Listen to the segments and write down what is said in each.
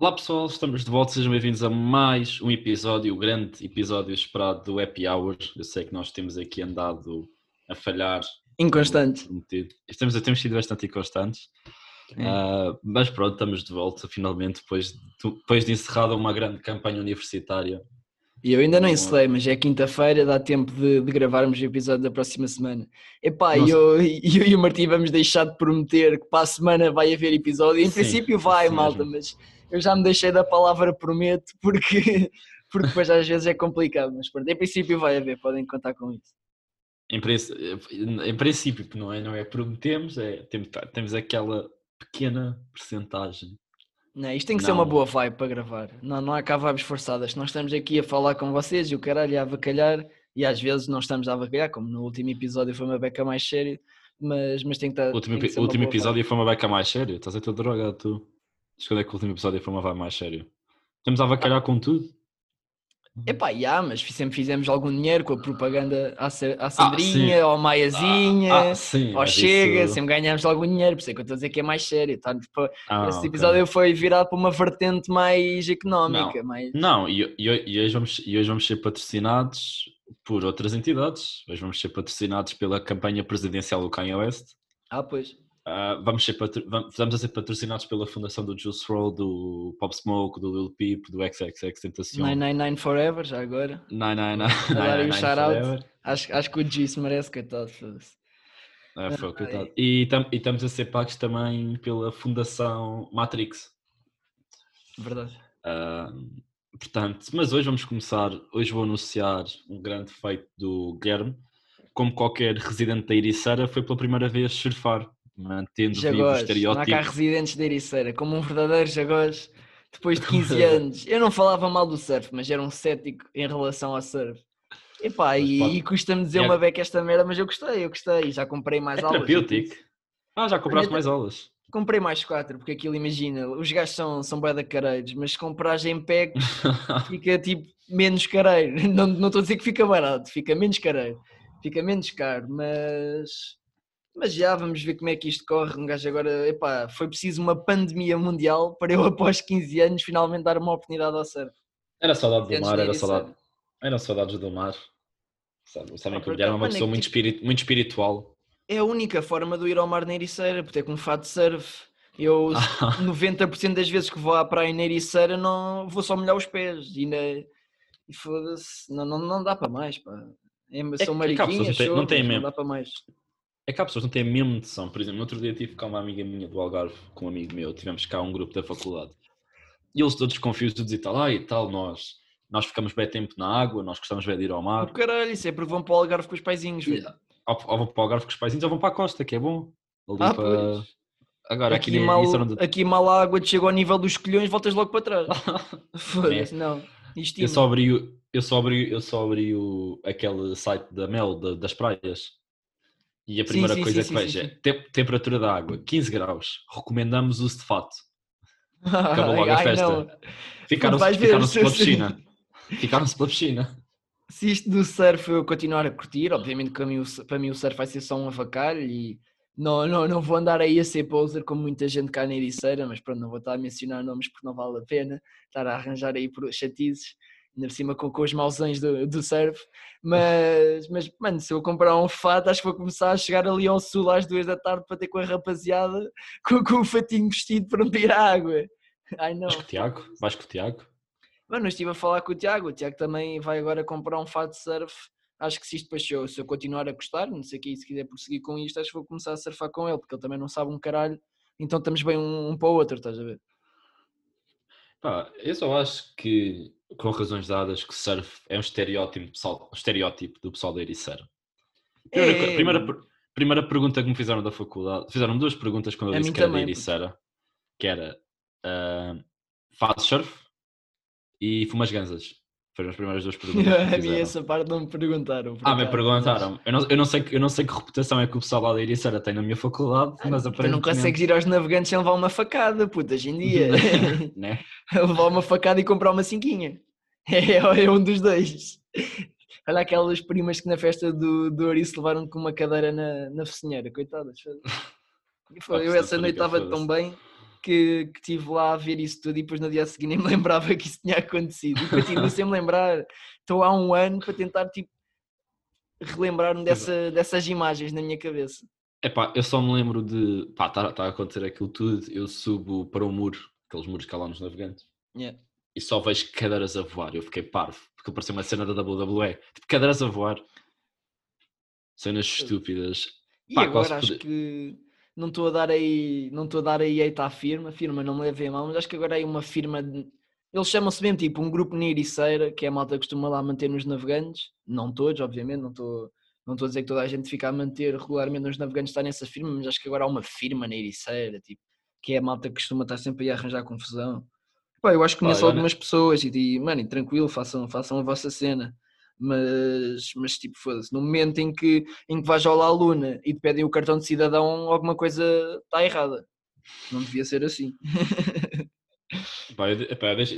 Olá pessoal, estamos de volta, sejam bem-vindos a mais um episódio, o grande episódio esperado do Happy Hour. Eu sei que nós temos aqui andado a falhar. Inconstante. Estamos, temos sido bastante inconstantes. É. Uh, mas pronto, estamos de volta finalmente depois de, depois de encerrada uma grande campanha universitária. E eu ainda não encerrei, mas é quinta-feira, dá tempo de, de, gravarmos o episódio da próxima semana. Epá, e eu, eu e o Martim vamos deixar de prometer que para a semana vai haver episódio. Em sim, princípio vai, assim malta, mesmo. mas eu já me deixei da palavra prometo porque, porque depois às vezes é complicado, mas pronto, em princípio vai haver, podem contar com isso. Em, em princípio, não é, não é prometemos, é, temos, temos aquela pequena percentagem. Não, isto tem que não. ser uma boa vibe para gravar. Não, não há cá vibes forçadas. Nós estamos aqui a falar com vocês e o caralho a avacalhar e às vezes não estamos a avacalhar, como no último episódio foi uma beca mais séria, mas, mas tem que estar. O último, último episódio vibe. foi uma beca mais séria? Estás a ter drogado tu? Diz quando é que o último episódio foi uma vibe mais sério? Estamos a avacalhar com tudo? Epá, yeah, mas sempre fizemos algum dinheiro com a propaganda à, à Sandrinha, ah, ao Maiazinha, ah, ah, ao Chega, isso... sempre ganhámos algum dinheiro, por isso é que eu estou a dizer que é mais sério. Tá? Ah, Esse episódio okay. foi virado para uma vertente mais económica. Não, mais... não e, e, e, hoje vamos, e hoje vamos ser patrocinados por outras entidades. Hoje vamos ser patrocinados pela campanha presidencial do Kanye West. Ah, pois. Uh, vamos, ser vamos, a ser patrocinados pela fundação do Juice WRLD, do Pop Smoke, do Lil Peep, do XXX Tentacion. 999 Forever, já agora. 999 Agora o shout-out. Acho, acho que o se merece, coitado. É, foi, coitado. E, tam, e estamos a ser pagos também pela Fundação Matrix. Verdade. Uh, portanto, mas hoje vamos começar. Hoje vou anunciar um grande feito do Guilherme. Como qualquer residente da Ericeira, foi pela primeira vez surfar mantendo jagós, vivo o estereótipo. Não há cá residentes de Ericeira, como um verdadeiro jagós, depois de 15 anos. Eu não falava mal do surf, mas era um cético em relação ao surf. Epá, e, pode... e custa-me dizer é... uma beca esta merda, mas eu gostei, eu gostei, já comprei mais é aulas. terapêutico. Ah, já compraste mais aulas. Comprei mais quatro, porque aquilo, imagina, os gajos são, são bué careiros, mas se comprares em PEC fica tipo menos careiro. Não, não estou a dizer que fica barato, fica menos careiro, fica menos caro, mas mas já vamos ver como é que isto corre. Um gajo agora, epá, foi preciso uma pandemia mundial para eu, após 15 anos, finalmente dar uma oportunidade ao surf. Era saudade do mar, era saudade. Era saudades do mar. Sabe, sabem ah, que o Guilherme é uma pessoa é muito, tipo, espirit, muito espiritual. É a única forma de eu ir ao mar na Ericeira, porque é com um fato de surf. Eu, 90% das vezes que vou à praia na Ericeira, não, vou só molhar os pés. E, na, e foda-se, não, não, não dá para mais, pá. É, são é, mariquinhas, não, tem, não, tem mesmo. não dá para mais. É que há pessoas que não têm a mesma noção. Por exemplo, no outro dia tive cá uma amiga minha do Algarve, com um amigo meu, tivemos cá um grupo da faculdade. E eles todos confusos e tal, ah, e tal, nós, nós ficamos bem tempo na água, nós gostamos bem de ir ao mar. O caralho, isso é porque vão para o Algarve com os paizinhos, Ou, ou, vão para o Algarve com os paizinhos ou vão para a costa, que é bom. Ali ah, para... Pois. Agora, aqui, aqui, mal, onde... aqui mal a água te chega ao nível dos colhões, voltas logo para trás. Foda-se, é. não. Eu só abri, eu só abri, eu só abri o, aquele site da Mel, da, das praias. E a primeira sim, coisa sim, que vejo é temperatura da água, 15 graus. Recomendamos uso de fato. Acabou logo a festa. Ficaram-se ficaram pela piscina. Ficaram-se pela piscina. Se isto do surf eu continuar a curtir, obviamente para mim, para mim o surf vai ser só um avacalho e não, não, não vou andar aí a ser poser como muita gente cá na Ericeira, mas pronto, não vou estar a mencionar nomes porque não vale a pena estar a arranjar aí por chatizes ainda por cima com, com os mausões do, do surf. Mas, mas, mano, se eu comprar um fato, acho que vou começar a chegar ali ao sul às duas da tarde para ter com a rapaziada com, com o fatinho vestido para não ir à água. Ai, não. Vais com o Tiago? Vais com o Tiago? Mano, eu estive a falar com o Tiago. O Tiago também vai agora comprar um fato de surf. Acho que se isto depois, se eu, se eu continuar a gostar, não sei o que, se quiser prosseguir com isto, acho que vou começar a surfar com ele, porque ele também não sabe um caralho. Então estamos bem um, um para o outro, estás a ver? Pá, eu só acho que com razões dadas que surf é um estereótipo, um estereótipo do pessoal da Ericeira. Primeira, é... primeira, primeira, pergunta que me fizeram da faculdade, fizeram duas perguntas quando eu disse que era da Ericeira, que era uh, faz surf e fumas ganzas. Foram as primeiras duas perguntas. a mim essa parte não me perguntaram. Ah, me perguntaram. Eu não, eu, não sei, eu não sei que reputação é que o pessoal lá da Ericeira tem na minha faculdade, ah, mas aparentemente... Tu não consegues ir aos navegantes sem levar uma facada, puta, hoje em dia. né? levar uma facada e comprar uma cinquinha. É, é um dos dois. Olha aquelas primas que na festa do, do Ouriço levaram com uma cadeira na, na focinheira, coitadas. Eu essa noite estava tão bem que, que estive lá a ver isso tudo e depois no dia seguinte nem me lembrava que isso tinha acontecido. E continuo sem me lembrar. Estou há um ano para tentar tipo, relembrar-me dessa, dessas imagens na minha cabeça. Epá, eu só me lembro de. Pá, está tá a acontecer aquilo tudo. Eu subo para o muro, aqueles muros que há lá nos navegantes, Yeah. e só vejo cadeiras a voar. Eu fiquei parvo, porque parecia uma cena da WWE. Tipo, cadeiras a voar. Cenas estúpidas. E Pá, agora acho poder- que não estou a dar aí, não estou a dar aí eita à firma, firma não me levei a mal, mas acho que agora aí uma firma de, eles chamam-se mesmo tipo um grupo Niriceira, que é a malta que costuma lá manter nos navegantes, não todos, obviamente, não estou não estou a dizer que toda a gente fica a manter regularmente nos navegantes está nessa firma, mas acho que agora há uma firma na Ericeira, tipo, que é a malta que costuma estar sempre a arranjar confusão. Pá, eu acho que conheço algumas pessoas e digo, mano, tranquilo, façam, façam a vossa cena. Mas, mas tipo, foda-se, no momento em que, em que vais ao La Luna e te pedem o cartão de cidadão, alguma coisa está errada. Não devia ser assim.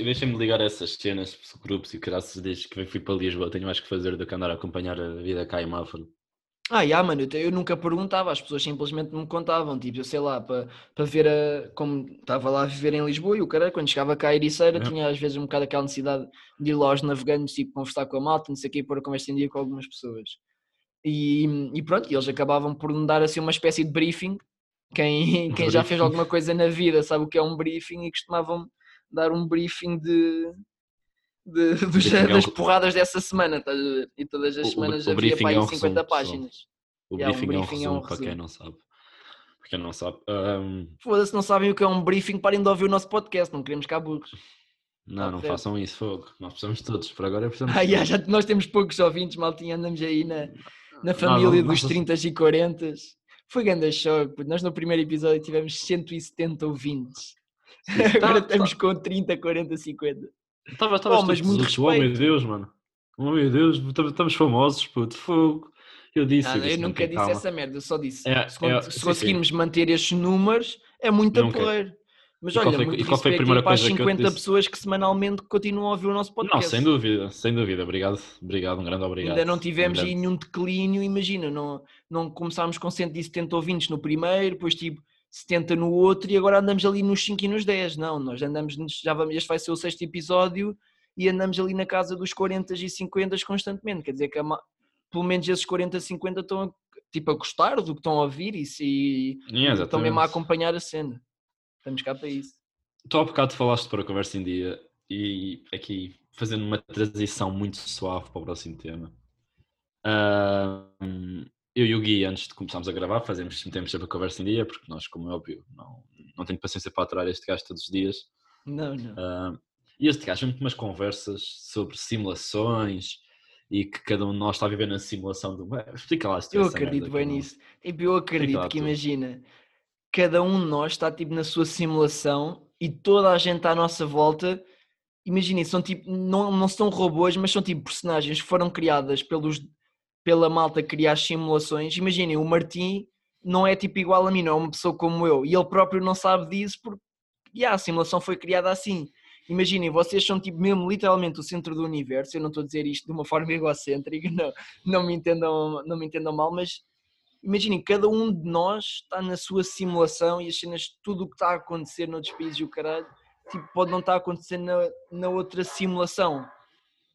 Deixem-me ligar essas cenas, grupos e graças desde que fui para Lisboa tenho mais que fazer do que andar a acompanhar a vida cá em Mafra. Ah, já, mano, eu, te- eu nunca perguntava, as pessoas simplesmente me contavam, tipo, eu sei lá, para ver a, como estava lá a viver em Lisboa e o cara, quando chegava cá a Ericeira, Yeah. tinha às vezes um bocado aquela necessidade de ir lá aos navegantes, tipo, conversar com a malta, não sei o quê, pôr a conversa em dia com algumas pessoas. E, e pronto, eles acabavam por me dar assim uma espécie de briefing. Quem, quem já fez alguma coisa na vida sabe o que é um briefing e costumavam dar um briefing de, de- Briefing é um- das porradas dessa semana, estás a ver? E todas as O- o- semanas o havia briefing para aí é um 50 resumo, pessoal. páginas. O Yeah, um briefing, é um briefing é um resumo para quem resumo. não sabe. Para quem não sabe. Ahm, Foda-se, não sabem o que é um briefing, parem de ouvir o nosso podcast, não queremos cá burros. não, não certo. façam isso, fogo. Nós precisamos de todos. Por agora precisamos Ah, yeah, já, nós temos poucos ouvintes, maltinha, andamos aí na, na Não, família não, dos não- 30 e 40. Foi grande choque, puto. nós no primeiro episódio tivemos 170 ouvintes. Agora Tá- estamos com 30, 40, 50. Estava, estava, Oh, mas muito Oh meu respeito. Deus, mano. Oh meu Deus, estamos- famosos, puto. Fogo. Eu disse, eu eu disse, não, nunca disse calma. essa merda, eu só disse. É, se, é, se sim, sim. conseguirmos manter estes números, é muito porreiro. Mas E olha, foi- muito e qual foi a respeito primeira aí para as coisa que eu te 50 disse? pessoas que semanalmente continuam a ouvir o nosso podcast. Não, sem dúvida, sem dúvida. Obrigado, obrigado, um grande obrigado. Ainda não tivemos Um aí nenhum declínio, imagina, não, não começámos com 170 ouvintes no primeiro, depois tipo 70 no outro e agora andamos ali nos 5 e nos 10. Não, nós andamos, já vamos, este vai ser o sexto episódio e andamos ali na casa dos 40 e 50 constantemente. Quer dizer que a pelo menos esses 40, 50 estão a, tipo, a gostar do que estão a ouvir e, se, Yeah, estão mesmo a acompanhar a cena. Estamos cá para isso. Tu há bocado falaste para a conversa em dia e aqui fazendo uma transição muito suave para o próximo tema. Ahm, eu e o Gui, antes de começarmos a gravar, fazemos, metemos sempre a conversa em dia, porque nós, como é óbvio, não, não tenho paciência para aturar este gajo todos os dias. Não, não. Ah, e este gajo tem umas conversas sobre simulações e que cada um de nós está a viver na simulação do. Explica lá se Eu acredito bem não- nisso. Tipo, eu acredito lá que tu. imagina, cada um de nós está tipo na sua simulação e toda a gente à nossa volta, imaginem, são tipo, não, não são robôs, mas são tipo personagens que foram criadas pelos, pela malta que cria as simulações. Imaginem, o Martim não é tipo igual a mim, não é uma pessoa como eu, e ele próprio não sabe disso porque yeah, a simulação foi criada assim. Imaginem, vocês são tipo mesmo literalmente o centro do universo. Eu não estou a dizer isto de uma forma egocêntrica, não, não, me, entendam, não me entendam mal, mas imaginem, cada um de nós está na sua simulação e as cenas, tudo o que está a acontecer noutros países e o caralho, tipo, pode não estar a acontecer na, na outra simulação.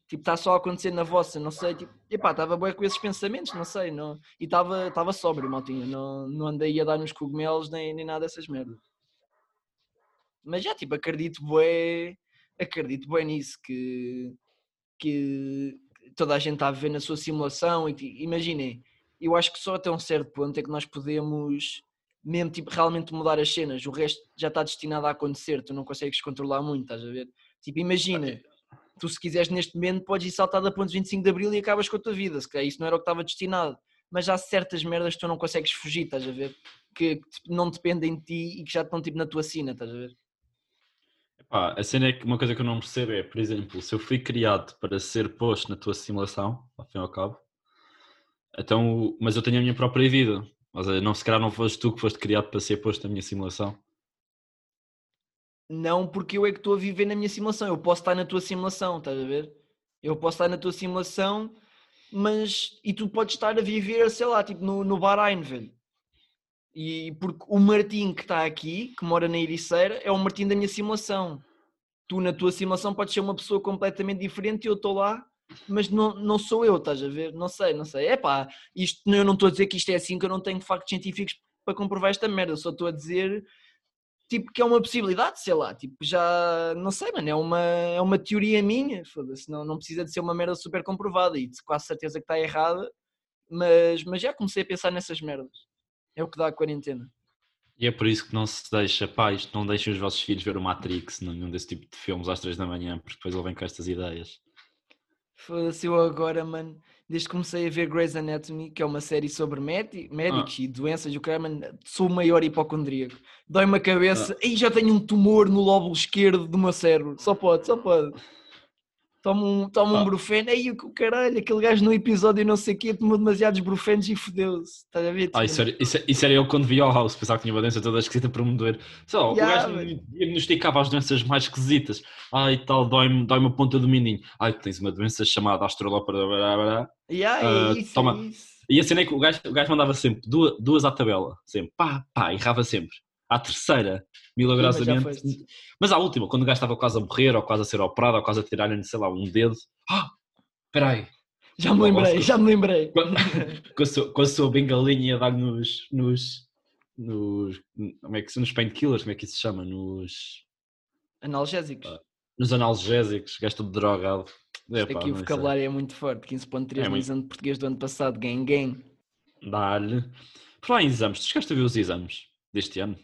Tipo, está só a acontecer na vossa, não sei, tipo, epá, estava bem com esses pensamentos, não sei, não, e estava sóbrio, maltinha, não, não andei a dar nos cogumelos nem, nem nada dessas merdas. Mas já, tipo, acredito bué, acredito bué nisso, que, que toda a gente está a viver na sua simulação e ti- imaginem, eu acho que só até um certo ponto é que nós podemos mesmo tipo realmente mudar as cenas, o resto já está destinado a acontecer, tu não consegues controlar muito, estás a ver? Tipo, imagina, tu se quiseres neste momento podes ir saltar da ponte 25 de Abril e acabas com a tua vida, se calhar isso não era o que estava destinado, mas há certas merdas que tu não consegues fugir, estás a ver? Que, não dependem de ti e que já estão tipo na tua sina, estás a ver? Pá, a cena é que uma coisa que eu não percebo é, por exemplo, se eu fui criado para ser posto na tua simulação, ao fim e ao cabo, então, mas eu tenho a minha própria vida. Ou seja, não, se calhar não foste tu que foste criado para ser posto na minha simulação. Não porque eu é que estou a viver na minha simulação, eu posso estar na tua simulação, estás a ver? Eu posso estar na tua simulação, mas. E tu podes estar a viver, sei lá, tipo no, no Bahrein, velho. E porque o Martim que está aqui, que mora na Ericeira, é o Martim da minha simulação. Tu, na tua simulação, podes ser uma pessoa completamente diferente e eu estou lá, mas não, não sou eu, estás a ver? Não sei, não sei. É pá, isto, eu não estou a dizer que isto é assim, que eu não tenho factos científicos para comprovar esta merda, eu só estou a dizer tipo que é uma possibilidade, sei lá, tipo já, não sei, mano, é uma, é uma teoria minha, foda-se, não, não precisa de ser uma merda super comprovada e de quase certeza que está errada, mas, mas já comecei a pensar nessas merdas. É o que dá a quarentena. E é por isso que não se deixa, pais, não deixem os vossos filhos ver o Matrix, nenhum desse tipo de filmes às três da manhã, porque depois ele vem com estas ideias. Foda-se, eu agora, mano, desde que comecei a ver Grey's Anatomy, que é uma série sobre médicos ah. e doenças, o cara, mano, sou o maior hipocondríaco. Dói-me a cabeça, ah. e já tenho um tumor no lóbulo esquerdo do meu cérebro. Só pode, só pode. Toma um, toma um ah. brufeno, aí o caralho, aquele gajo no episódio não sei o quê tomou demasiados brufenos e fodeu-se. Estás a ver? Ah, isso, era, isso, isso, era eu quando vi ao House, pensava que tinha uma doença toda esquisita para me doer. Só, yeah, o gajo diagnosticava as doenças mais esquisitas. Ai, tal, dói-me dói a ponta do mindinho. Ai, tens uma doença chamada astrolopara. Yeah, uh, é isso, toma. É isso. E a cena é que o gajo, o gajo mandava sempre duas, duas à tabela, sempre, pá, pá, errava sempre à terceira, milagrosamente. Mas, mas, à última, quando o gajo estava quase a morrer, ou quase a ser operado, ou quase a tirar-lhe, sei lá, um dedo. Ah, espera aí. Já me lembrei, já me lembrei. Com, a sua, com a sua bengalinha a dar nos, nos, nos, como é que, nos painkillers, como é que isso se chama? Nos... Analgésicos. Ah, nos analgésicos, gajo todo drogado. É, pá, aqui o vocabulário é muito forte, 15.3 é no exame de português do ano passado, gang gang. Dá-lhe. Por lá em exames, tu chegaste a ver os exames deste ano?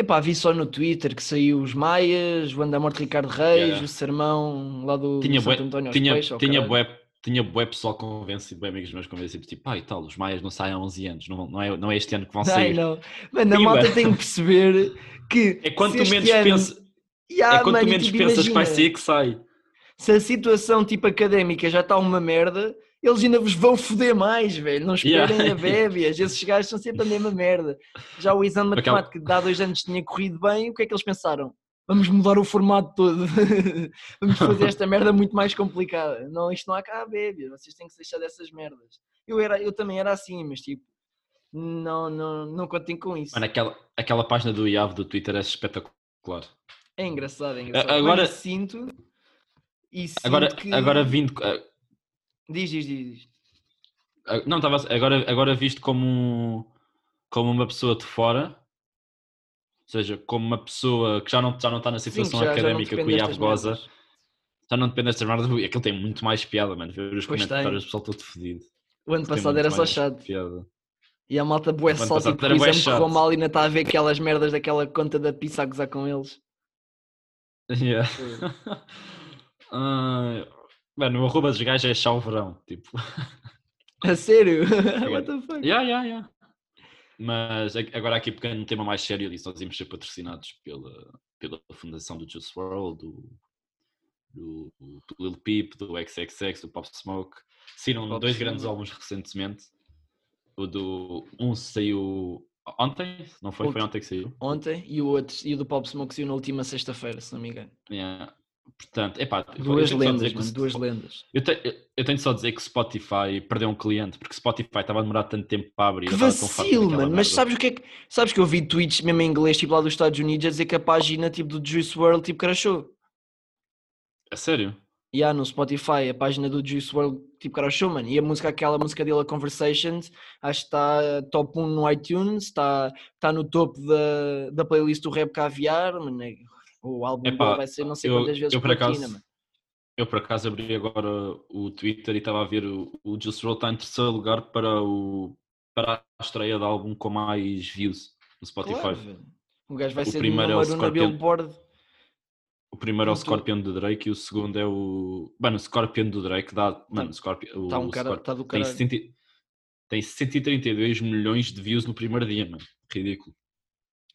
Epá, vi só no Twitter que saiu os Maias, o Anda Morte Ricardo Reis, yeah. o sermão lá do, tinha do Santo António tinha, Peixes, tinha bué, tinha bué pessoal convencido, bué amigos meus convencidos, tipo, pai, tal, os Maias não saem há 11 anos, não, não, é, não é este ano que vão sair. Não, não. Mano, a malta tem que perceber que... É quanto menos ano... pensa... Yeah, é quanto menos tipo, pensas imagina, que vai sair que sai. Se a situação tipo académica já está uma merda, eles ainda vos vão foder mais, velho. Não esperem yeah. a bébias. Esses gajos são sempre a mesma merda. Já o exame de matemática que há dois anos tinha corrido bem, o que é que eles pensaram? Vamos mudar o formato todo. Vamos fazer esta merda muito mais complicada. Não, isto não há cá a bébias. Vocês têm que se deixar dessas merdas. Eu, era, eu também era assim, mas tipo, não, não, não contem com isso. Mano, aquela, aquela página do IAV do Twitter é espetacular. É engraçado, é engraçado. Agora sinto. E sinto agora, que... agora vindo Diz, diz, diz. Ah, não, estava agora, agora visto como, como uma pessoa de fora, ou seja, como uma pessoa que já não, já não está na situação Sim, já, académica já que o Iav goza, já não depende destas merdas, aquilo tem muito mais piada, mano. Ver os pois comentários, o pessoal todo fedido. O ano passado era só chato. Piada. E a malta bué só, tipo, por exemplo, correu mal e ainda está a ver aquelas merdas daquela conta da pizza a gozar com eles. Yeah. uh, Mano, o arroba dos gajos é chalverão, tipo. A sério? What the fuck? Yeah, yeah, yeah. Mas agora aqui pegando um tema mais sério disso, nós íamos ser patrocinados pela, pela fundação do Juice WRLD, do, do, do Lil Peep, do XXX, do Pop Smoke. Saíram Pop dois Smoke. grandes álbuns recentemente. O do. Um saiu ontem, não foi? Ontem. Foi ontem que saiu. Ontem e o outro, e o do Pop Smoke saiu na última sexta-feira, se não me engano. Yeah. Portanto, epá, duas lendas, mano, duas lendas. Eu, te, eu, tenho só a dizer que Spotify perdeu um cliente, porque Spotify estava a demorar tanto tempo para abrir. Que vacilo, mano, mas sabes o que é que. Sabes que eu vi tweets mesmo em inglês, tipo lá dos Estados Unidos, a dizer que a página tipo do Juice World tipo crashou. É sério? E yeah, no Spotify, a página do Juice World tipo crashou, mano. E a música, aquela música dele, a Conversations, acho que está top 1 no iTunes, está, está no topo da, da playlist do Rap Caviar, mano. É o álbum Epá, vai ser não sei eu, quantas vezes eu por acaso, platina, Eu por acaso abri agora o Twitter e estava a ver o, o Juice WRLD está em terceiro lugar para, o, para a estreia de álbum com mais views no Spotify. Claro, o gajo vai o ser primeiro número é o na Billboard. O primeiro é o Scorpion do Drake e o segundo é o. Mano, o Scorpion do Drake dá. Tá, mano, Scorpion. Tá um cara, tá do tem, 60, tem 132 milhões de views no primeiro dia, mano. Ridículo.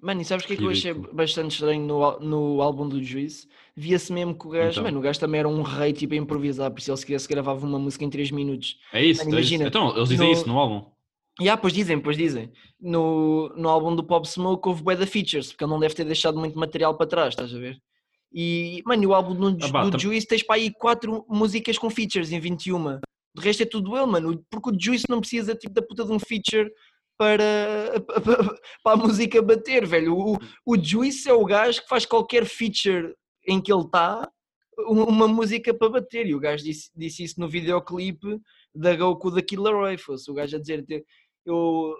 Mano, e sabes o que é que eu achei bastante estranho no, no álbum do Juiz? Via-se mesmo que o gajo, então. mano, o gajo também era um rei tipo a improvisar, por isso ele se quisesse gravava uma música em 3 minutos. É isso, mano, é imagina. Então, eles dizem no... isso no álbum. Yeah, pois dizem, pois dizem. No, no álbum do Pop Smoke houve bué da features, porque ele não deve ter deixado muito material para trás, estás a ver? E, mano, e o álbum do, ah, do. Juice tens para aí 4 músicas com features em 21. De resto é tudo ele, mano, porque o Juice não precisa tipo da puta de um feature para, para a música bater, velho. O, o Juice é o gajo que faz qualquer feature em que ele está uma música para bater. E o gajo disse, disse isso no videoclipe da Goku da Killer Ray. Fosse o gajo a dizer: Eu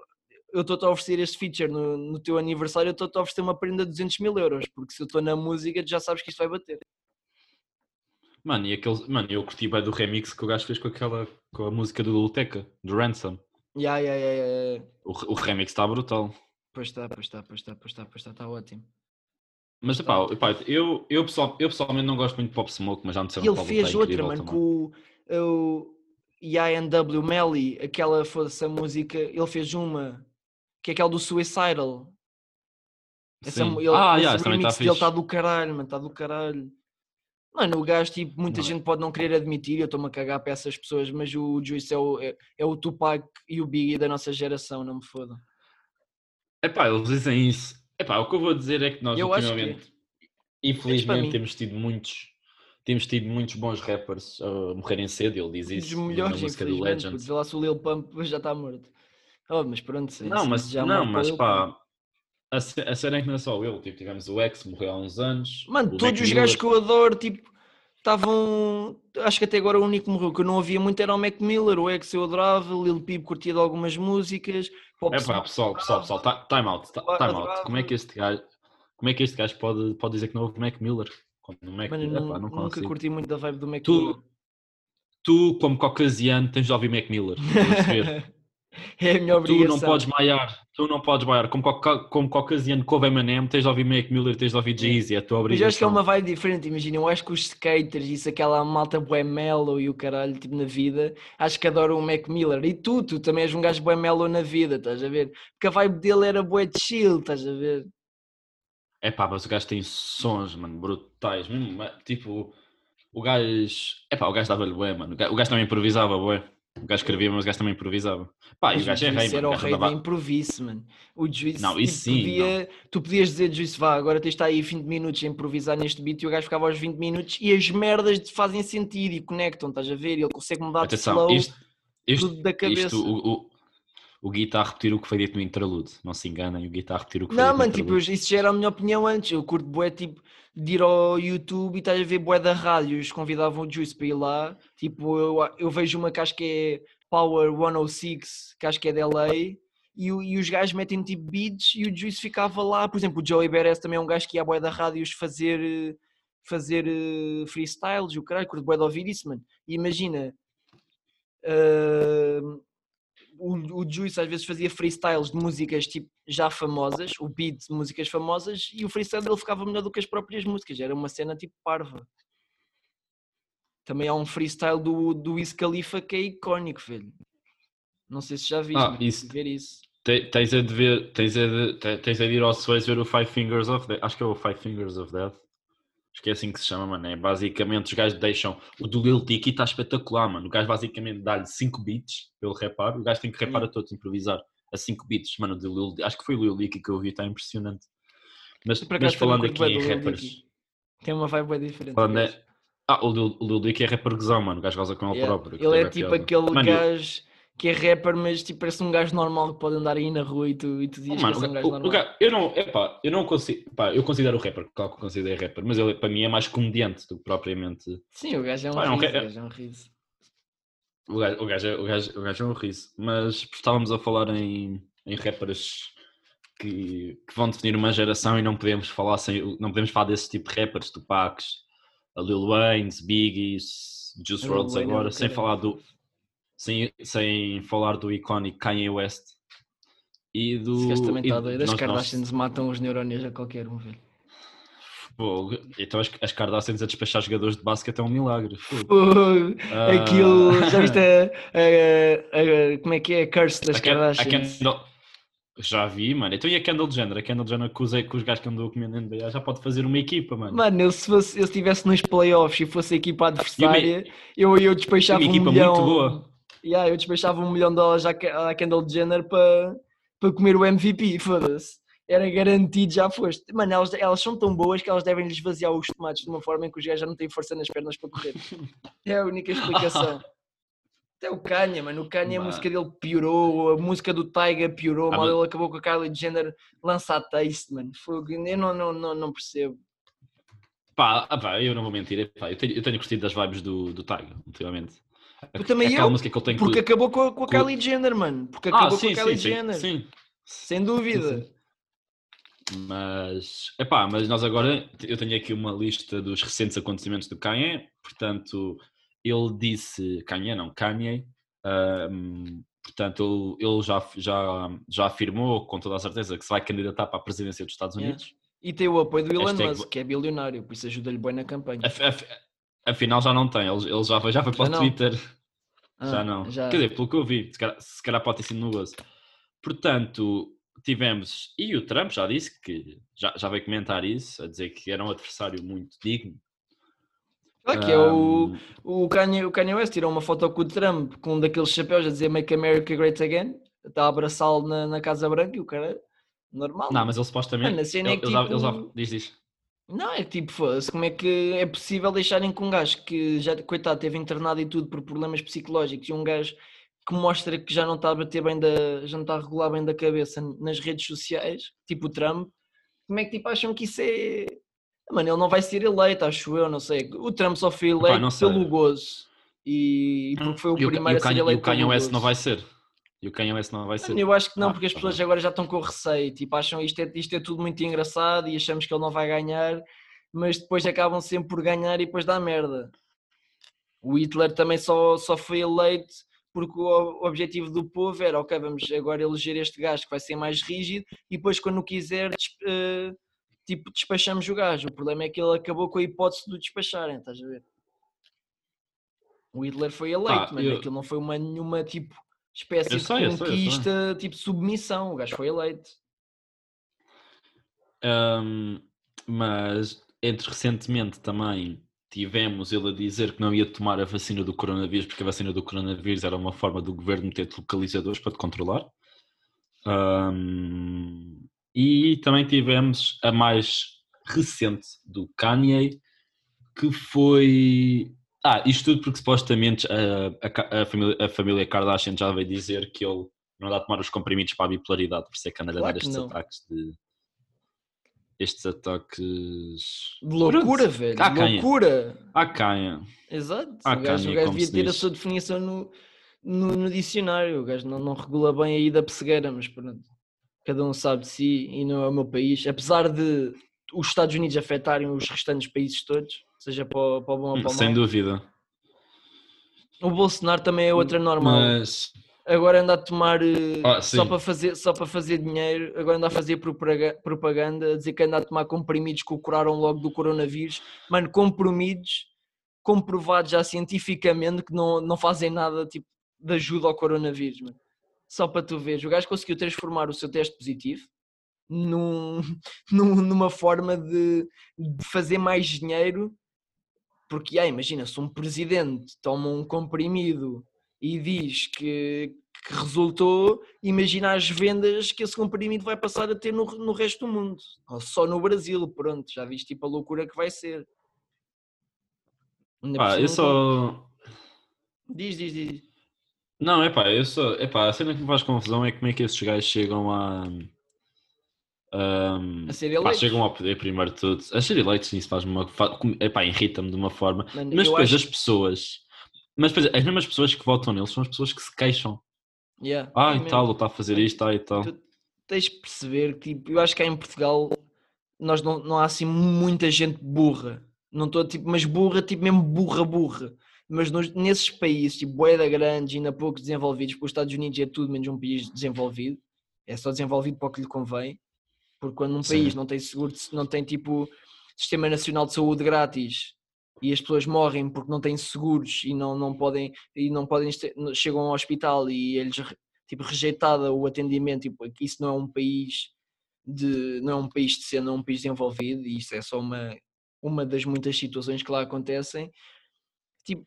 estou-te a oferecer este feature no, no teu aniversário, eu estou-te a oferecer uma prenda de 200 mil euros, porque se eu estou na música, tu já sabes que isto vai bater. Mano, e aquele, mano, eu curti bem do remix que o gajo fez com aquela com a música do Luteca, do Ransom. Yeah, yeah, yeah, yeah. O, o remix está brutal. Pois está, pois está, pois está, pois está, pois está, está ótimo. Mas epá, epá, eu, eu, pessoal, eu pessoalmente não gosto muito de Pop Smoke, mas já me disseram que ele fez outra, mano, com o, o INW Melly, aquela fosse a música, ele fez uma que é aquela do Suicidal. Essa, ele, ah, yeah, remix tá dele está do caralho, mano, está do caralho. Mano, o gajo, tipo, muita não. gente pode não querer admitir, eu estou-me a cagar para essas pessoas, mas o Juice é o, é, é o Tupac e o Biggie da nossa geração, não me fodam. Epá, eles dizem isso. Epá, o que eu vou dizer é que nós eu ultimamente, que... infelizmente, temos tido muitos temos tido muitos bons rappers a morrerem cedo, ele diz isso Dos melhores, na música do Legend. lá se o Lil Pump já está morto. Oh, mas pronto, não, mas, já não, mas pá, a, a cena é que não é só ele, tipo, tivemos o X, morreu há uns anos. Mano, todos os gajos que eu adoro, tipo, estavam. Acho que até agora o único que morreu que eu não ouvia muito era o Mac Miller, o X eu adorava, Lil Peep curtia de algumas músicas. é pá, pessoal, pessoal, pessoal, time out, time out. Como é que este gajo, como é que este gajo pode, pode dizer que não ouve Mac Miller? Mac, Mano, epá, não, nunca consigo. curti muito da vibe do Mac tu, Miller. Tu, como caucasiano, tens de ouvir Mac Miller. É a minha obrigação. Tu não podes maiar, tu não podes maiar. Como, como caucasiano que ouve Eminem, tens de ouvir Mac Miller, tens de ouvir Jay-Z, é a tua obrigação. Mas acho que é uma vibe diferente, imagina, eu acho que os skaters, isso, aquela malta bué mellow e o caralho, tipo, na vida, acho que adoram o Mac Miller. E tu, tu também és um gajo bué mellow na vida, estás a ver? Porque a vibe dele era bué chill, estás a ver? É pá, mas o gajo tem sons, mano, brutais, tipo... O gajo. É pá, o gajo dava-lhe bué, mano. O gajo também improvisava bué. O gajo escrevia, mas o gajo também improvisava. Pá, e o gajo é rei, era o rei da improviso, mano. O juiz não, isso sim, podia, não. tu podias dizer, juiz, vá, agora tens de estar aí 20 minutos a improvisar neste beat e o gajo ficava aos 20 minutos e as merdas fazem sentido e conectam, estás a ver? Ele consegue mudar Atenção, de flow isto, isto, tudo da cabeça. Isto, o, o, o Gui está a repetir o que foi dito no interlude, não se enganem, o Gui está a repetir o que foi não, dito mano, no Não, mano, tipo, isso já era a minha opinião antes, eu curto bué, tipo, de ir ao YouTube e estás a ver bué da rádio, eles convidavam o Juice para ir lá, tipo, eu, eu vejo uma que acho que é Power 106, que acho que é da LA, e, e os gajos metem tipo beats e o Juice ficava lá. Por exemplo, o Joey Beres também é um gajo que ia à boia da rádios fazer, fazer uh, freestyles e o caralho, curto boia de ouvir isso, mano. E imagina, uh, o, o Juice às vezes fazia freestyles de músicas tipo já famosas, o beat de músicas famosas, e o freestyle dele ficava melhor do que as próprias músicas, era uma cena tipo parva. Também há um freestyle do, do Wiz Khalifa que é icónico, velho. Não sei se já viste, ah, isso, ver isso. Tens a de ver, tens a de, tens a de ir ao Suez ver o Five Fingers of Death. Acho que é o Five Fingers of Death. Acho que é assim que se chama, mano. É basicamente os gajos deixam. O do Lil Tiki está espetacular, mano. O gajo basicamente dá-lhe 5 beats pelo reparo. O gajo tem que repar a todos, improvisar a 5 beats, mano. Do Lil, acho que foi o Lil Tiki que eu vi, está impressionante. Mas, mas falando aqui em rappers. Tem uma vibe bem diferente. Falando, ah, o Lil, o Lil Dick é rapper gozão, mano. O gajo goza com ele yeah. próprio. Ele é tipo aquele mano, gajo que é rapper, mas tipo, parece um gajo normal que pode andar aí na rua e tu, e tu dizes oh, mano, que é um gajo o, normal. O gajo, eu não, epá, eu não consigo, epá, eu considero o rapper, claro que considero rapper, mas ele para mim é mais comediante do que propriamente. Sim, o gajo é um, pá, riso, é gajo é um riso. O gajo, o, gajo é, o, gajo, o gajo é um riso, mas estávamos a falar em, em rappers que, que vão definir uma geração e não podemos falar sem, não podemos falar desse tipo de rappers, Tupacs, a Lil Wayne's, Biggies, Juice WRLD agora, sem falar do sem, sem falar do icónico Kanye West e do. Esse também está doido. As Kardashians matam os neurónios a qualquer um, velho. Pô, então as, as Kardashians a despachar jogadores de basquete é um milagre. Uh, Aquilo, já viste a, a, a, como é que é a curse das Kardashians? Já vi, mano. Então e a Kendall Jenner? A Kendall Jenner que, com os gajos que andou comendo NBA já pode fazer uma equipa, mano. Mano, eu se, fosse, eu estivesse nos playoffs e fosse a equipa adversária, uma, eu, eu despechava uma um equipa milhão... muito boa. Yeah, eu despechava um milhão de dólares à, Kendall Jenner para, para comer o MVP, foda-se. Era garantido, já foste. Mano, elas, elas são tão boas que elas devem esvaziar os tomates de uma forma em que os gajos já não têm força nas pernas para correr. É a única explicação. Até o Kanye, mano. O Kanye, a Mas- música dele piorou, a música do Tiger piorou, Ah, mal ele acabou com a Kylie Jenner lançar taste, mano. Fogo, Eu não, não, não, não percebo. Pá, ah, pá, eu não vou mentir. Pá, eu, tenho, eu tenho curtido das vibes do, do Tiger, ultimamente. Eu também Aquela eu, música que ele tem Porque com- acabou com a, com a com- Kylie Jenner, mano. Porque Ah, acabou sim, com a Kylie sim, sim, Jenner. sim. Sem dúvida. Sim, Mas, epá, mas nós agora, eu tenho aqui uma lista dos recentes acontecimentos do Kanye, portanto, ele disse, Kanye não, Kanye, ahm, portanto, ele, ele já, já, já afirmou com toda a certeza que se vai candidatar para a presidência dos Estados Yeah. Unidos. E tem o apoio do Elon Hashtag- Musk, que é bilionário, por isso ajuda-lhe bem na campanha. Af- af- Afinal já não tem, ele, ele já, foi, já foi para Já o? Twitter, Ah, já não. já. Quer dizer, pelo que eu vi, se calhar, se calhar pode ter sido no gozo. Portanto, tivemos, e o Trump já disse que, já, já veio comentar isso, a dizer que era um adversário muito digno. Que é o, Ahm, o, Kanye, o Kanye West tirou uma foto com o Trump com um daqueles chapéus a dizer Make America Great Again. Está a abraçá-lo na, na Casa Branca e o cara, normal. não, mas ele supostamente. Mano, a cena é ele, que ele já, ele já- tipo- diz, diz. Não, é tipo, como é que é possível deixarem com um gajo que já, coitado, teve internado e tudo por problemas psicológicos e um gajo que mostra que já não está a bater bem da, já não está a regular bem da cabeça nas redes sociais, tipo o Trump, como é que tipo acham que isso é... Mano, ele não vai ser eleito, acho eu, não sei. O Trump só foi eleito pelo gozo e e porque foi o E o, primeiro e a o ser Kanye, e eleito o Kanye West não vai ser. E o Kanye West não vai ser. Eu acho que não, porque as tá pessoas agora já estão com receio, tipo, acham isto é, isto é tudo muito engraçado e achamos que ele não vai ganhar, mas depois acabam sempre por ganhar e depois dá merda. O Hitler também só, só foi eleito porque o, objetivo do povo era, ok, vamos agora eleger este gajo que vai ser mais rígido e depois quando quiser, eh, tipo, despachamos o gajo. O problema é que ele acabou com a hipótese de o despacharem, estás a ver? O Hitler foi eleito, Ah, mano, eu- aquilo não foi uma, nenhuma, tipo, espécie Eu de sei, eu sei, eu sei. conquista, tipo submissão. O gajo foi eleito. Ahm, mas entre recentemente também tivemos ele a dizer que não ia tomar a vacina do coronavírus porque a vacina do coronavírus era uma forma do governo meter localizadores para te controlar. Ahm, e também tivemos a mais recente do Kanye que foi. Ah, isto tudo porque supostamente a, a Ka- a família, a família Kardashian já veio dizer que ele não dá a tomar os comprimidos para a bipolaridade, por isso é que anda a dar estes não. ataques de. Estes ataques. De loucura, Pronto. velho. Ah, canha. loucura. Ah, canha. Exato. Ah, o gajo, Kanye, o gajo devia ter a diz. sua definição no, no, no dicionário. O gajo não, não regula bem aí da pessegueira, mas pronto. Cada um sabe de si e não é o meu país. Apesar de os Estados Unidos afetarem os restantes países todos, seja para, o- para o bom ou para o Sem mau. dúvida. O Bolsonaro também é outra normal. Mas. agora anda a tomar eh, Ah, só, para fazer, só para fazer dinheiro, agora anda a fazer propaga- propaganda, a dizer que anda a tomar comprimidos que o curaram logo do coronavírus. Mano, comprimidos comprovados já cientificamente que não, não fazem nada tipo, de ajuda ao coronavírus. Mano. Só para tu veres, o gajo conseguiu transformar o seu teste positivo num, num- numa forma de, de fazer mais dinheiro. Porque, ah, imagina, se um presidente toma um comprimido e diz que, que resultou, imagina as vendas que esse comprimido vai passar a ter no, no resto do mundo. Ou só no Brasil, pronto, já viste tipo a loucura que vai ser. Pá, eu só. Diz, diz, diz. Não, é pá, eu só. É pá, a cena que me faz confusão é como é que esses gajos chegam a. ahm, A ser pá, eleitos. chegam ao poder primeiro de tudo. A ser eleitos, isso faz-me uma. fa- É pá, irrita-me de uma forma. Mano, Mas depois acho- as pessoas. Mas depois as mesmas pessoas que votam neles são as pessoas que se queixam. Yeah, Ah, é e mesmo. tal, ele está a fazer isto, ah, e tal. Tu tens de perceber que tipo, eu acho que cá em Portugal nós não, não há assim muita gente burra. Não estou tipo, mas burra, tipo mesmo burra, burra. Mas nos- nesses países, tipo boeda grandes, ainda pouco desenvolvidos, porque os Estados Unidos é tudo menos um país desenvolvido, é só desenvolvido para o que lhe convém. Porque quando um Sim. país não tem seguro, não tem tipo sistema nacional de saúde grátis e as pessoas morrem porque não têm seguros e não, não podem e não podem chegam ao hospital e eles tipo rejeitada o atendimento tipo, isso não é um país de não é um país de ser não é um país desenvolvido e isso é só uma uma das muitas situações que lá acontecem tipo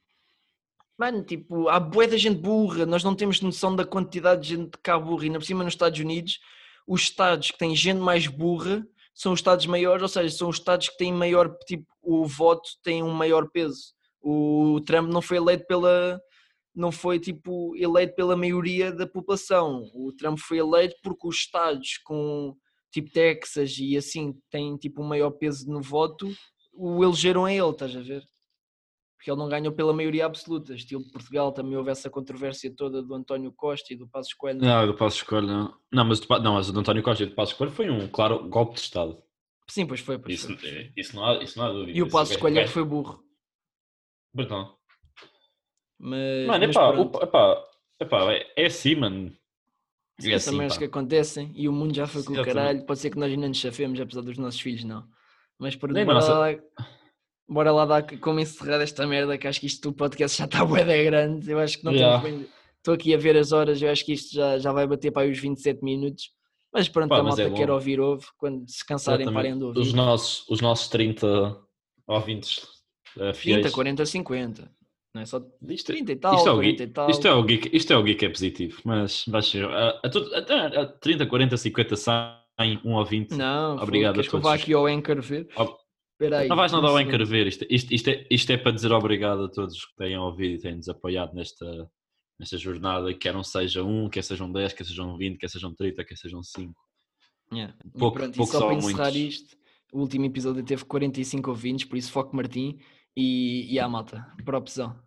mano tipo há bué da gente burra nós não temos noção da quantidade de gente cá burra e ainda por cima nos Estados Unidos os estados que têm gente mais burra são os estados maiores, ou seja, são os estados que têm maior, tipo, o voto tem um maior peso. O Trump não foi eleito pela, não foi tipo eleito pela maioria da população. O Trump foi eleito porque os estados com tipo Texas e assim têm tipo um maior peso no voto, o elegeram a ele, estás a ver? Porque ele não ganhou pela maioria absoluta. Estilo de Portugal também houve essa controvérsia toda do António Costa e do Passos Coelho. Não, do Passos Coelho não. Não, mas, do, não, mas o do António Costa e do Passos Coelho foi um claro golpe de Estado. Sim, pois foi. Pois isso, foi, pois foi. isso, não há, isso não há dúvida. E o Passos Coelho é que foi burro. Perdão. Mas, Mano, mas epá, pronto. epá, epá, é, é assim, mano. Sim, É são assim, merdas que acontecem e o mundo já foi com o caralho. Pode ser que nós ainda nos chafemos, apesar dos nossos filhos, não. Mas por Nem nossa. Bora lá dar como encerrar esta merda, que acho que isto do podcast já está bué grande. Eu acho que não Yeah. temos bem. Estou aqui a ver as horas, eu acho que isto já, já vai bater para aí os 27 minutos. Mas pronto, Pá, a malta é quer ouvir, ouve. Quando se cansarem, parem de ouvir. Os nossos, os nossos 30 ouvintes uh, 30, fiéis. 40, 50. Não é só Isto, 30 e tal, isto, é o 40 geek, e tal. isto, é o geek, isto é o geek é positivo, mas vai ser. A, a, a, a 30, 40, 50, 100, um ouvinte. Não, Obrigado a que eu todos. vá aqui ao Anchor ver? Ob- Espera aí. Não vais nada ao segundo. Anchor ver. Isto, isto, isto, é, isto é para dizer obrigado a todos que têm ouvido e têm-nos apoiado nesta, nesta jornada, quer não seja um, quer sejam 10, quer sejam 20, quer sejam 30, quer sejam 5. Yeah. E Pouco- pronto, pouco e só para encerrar muitos. isto, o último episódio teve 45 ouvintes, por isso foco Martim e, e à malta, por opção.